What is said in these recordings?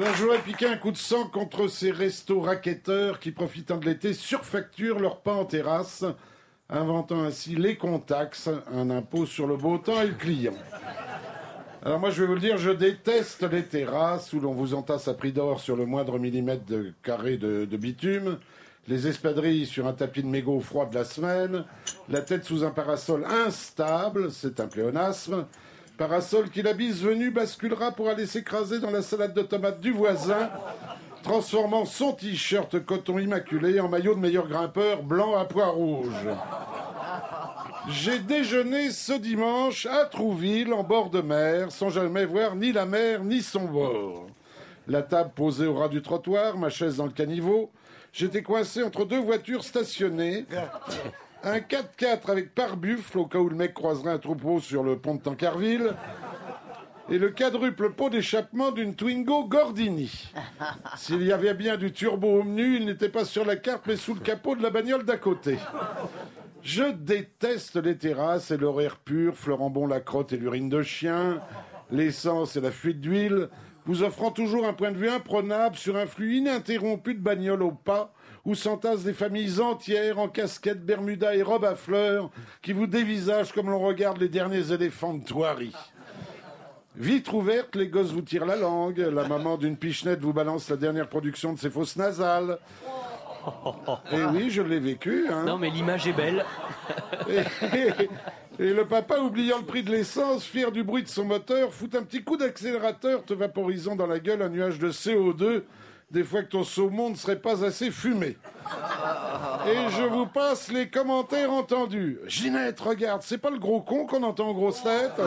Alors, je voudrais piquer un coup de sang contre ces restos raquetteurs qui, profitant de l'été, surfacturent leur pain en terrasse, inventant ainsi les contaxes, un impôt sur le beau temps et le client. Alors moi, je vais vous le dire, je déteste les terrasses où l'on vous entasse à prix d'or sur le moindre millimètre de carré de, de bitume, les espadrilles sur un tapis de mégots froid de la semaine, la tête sous un parasol instable, c'est un pléonasme, parasol qui la bise venue basculera pour aller s'écraser dans la salade de tomates du voisin, transformant son t-shirt coton immaculé en maillot de meilleur grimpeur blanc à pois rouge. J'ai déjeuné ce dimanche à Trouville, en bord de mer, sans jamais voir ni la mer ni son bord. La table posée au ras du trottoir, ma chaise dans le caniveau. J'étais coincé entre deux voitures stationnées. Un 4x4 avec pare-buffle, au cas où le mec croiserait un troupeau sur le pont de Tancarville. Et le quadruple pot d'échappement d'une Twingo Gordini. S'il y avait bien du turbo au menu, il n'était pas sur la carte, mais sous le capot de la bagnole d'à côté. Je déteste les terrasses et l'horaire pur, fleurant bon la crotte et l'urine de chien, l'essence et la fuite d'huile, vous offrant toujours un point de vue imprenable sur un flux ininterrompu de bagnoles au pas, où s'entassent des familles entières en casquettes, bermuda et robes à fleurs, qui vous dévisagent comme l'on regarde les derniers éléphants de Thoiry. Vitre ouverte, les gosses vous tirent la langue, la maman d'une pichenette vous balance la dernière production de ses fausses nasales. Et oui, je l'ai vécu. Hein. Non, mais l'image est belle. Et, et le papa, oubliant le prix de l'essence, fier du bruit de son moteur, fout un petit coup d'accélérateur, te vaporisant dans la gueule un nuage de CO2, des fois que ton saumon ne serait pas assez fumé. Et je vous passe les commentaires entendus. Ginette, regarde, c'est pas le gros con qu'on entend en grosse tête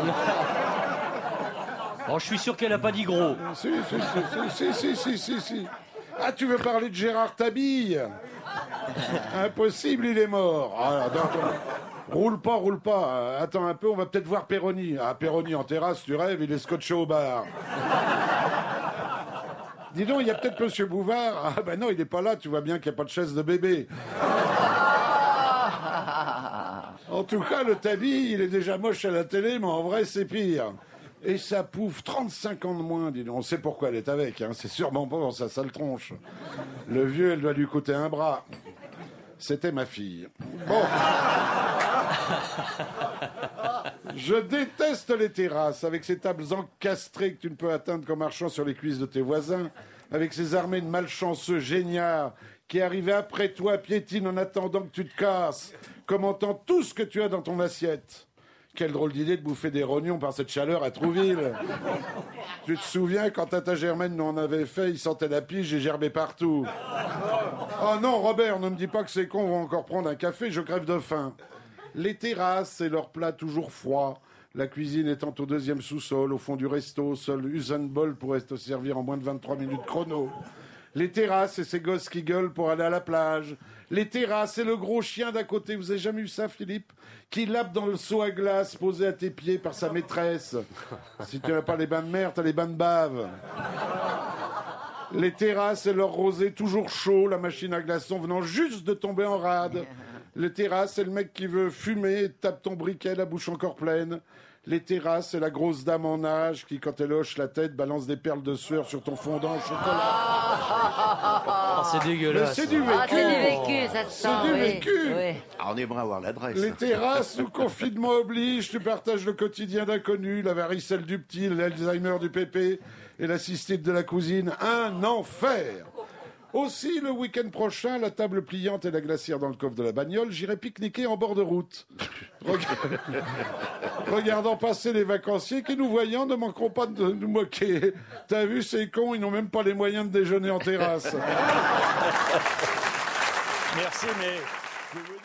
Oh, je suis sûr qu'elle a pas dit gros. si, si, si, si, si, si, si, si. Ah, tu veux parler de Gérard Tabille Impossible, il est mort. Ah. Roule pas, roule pas. Attends un peu, on va peut-être voir Perroni. Ah, Perroni en terrasse, tu rêves, il est scotché au bar. Dis donc, il y a peut-être Monsieur Bouvard. Ah ben non, il n'est pas là, tu vois bien qu'il n'y a pas de chaise de bébé. En tout cas, le tabi, il est déjà moche à la télé, mais en vrai, c'est pire. Et ça pouffe 35 ans de moins, dis donc. On sait pourquoi elle est avec, hein. c'est sûrement pas dans sa sale tronche. Le vieux, elle doit lui coûter un bras. C'était ma fille. Bon. Je déteste les terrasses, avec ces tables encastrées que tu ne peux atteindre qu'en marchant sur les cuisses de tes voisins, avec ces armées de malchanceux géniards qui arrivent après toi, piétinent en attendant que tu te casses, commentant tout ce que tu as dans ton assiette. Quelle drôle d'idée de bouffer des rognons par cette chaleur à Trouville. tu te souviens quand Tata Germaine nous en avait fait, il sentait la pige et gerbait partout. Oh non, Robert, ne me dis pas que ces cons vont encore prendre un café, je crève de faim. Les terrasses et leurs plats toujours froids. La cuisine étant au deuxième sous-sol, au fond du resto, seul Usain Bolt pourrait te servir en moins de 23 minutes chrono. Les terrasses et ces gosses qui gueulent pour aller à la plage. Les terrasses et le gros chien d'à côté. Vous avez jamais eu ça, Philippe? Qui lappe dans le seau à glace posé à tes pieds par sa maîtresse. Si tu n'as pas les bains de mer, t'as les bains de bave. Les terrasses et leur rosé toujours chaud, la machine à glaçons venant juste de tomber en rade. Les terrasses et le mec qui veut fumer et tape ton briquet, la bouche encore pleine. Les terrasses et la grosse dame en âge qui, quand elle hoche la tête, balance des perles de sueur sur ton fondant au chocolat. Oh, c'est Mais dégueulasse. c'est du vécu. Ah, c'est du vécu, ça se sent. C'est du oui. vécu. Oui. Ah, on aimerait avoir l'adresse. Les terrasses où confinement oblige, tu partages le quotidien d'inconnus, la varicelle du petit, l'Alzheimer du pépé et la cystite de la cousine. Un enfer aussi, le week-end prochain, la table pliante et la glacière dans le coffre de la bagnole, j'irai pique-niquer en bord de route. Reg- Regardant passer les vacanciers qui, nous voyant, ne manqueront pas de nous moquer. T'as vu, ces cons, ils n'ont même pas les moyens de déjeuner en terrasse. Merci, mais je veux dire.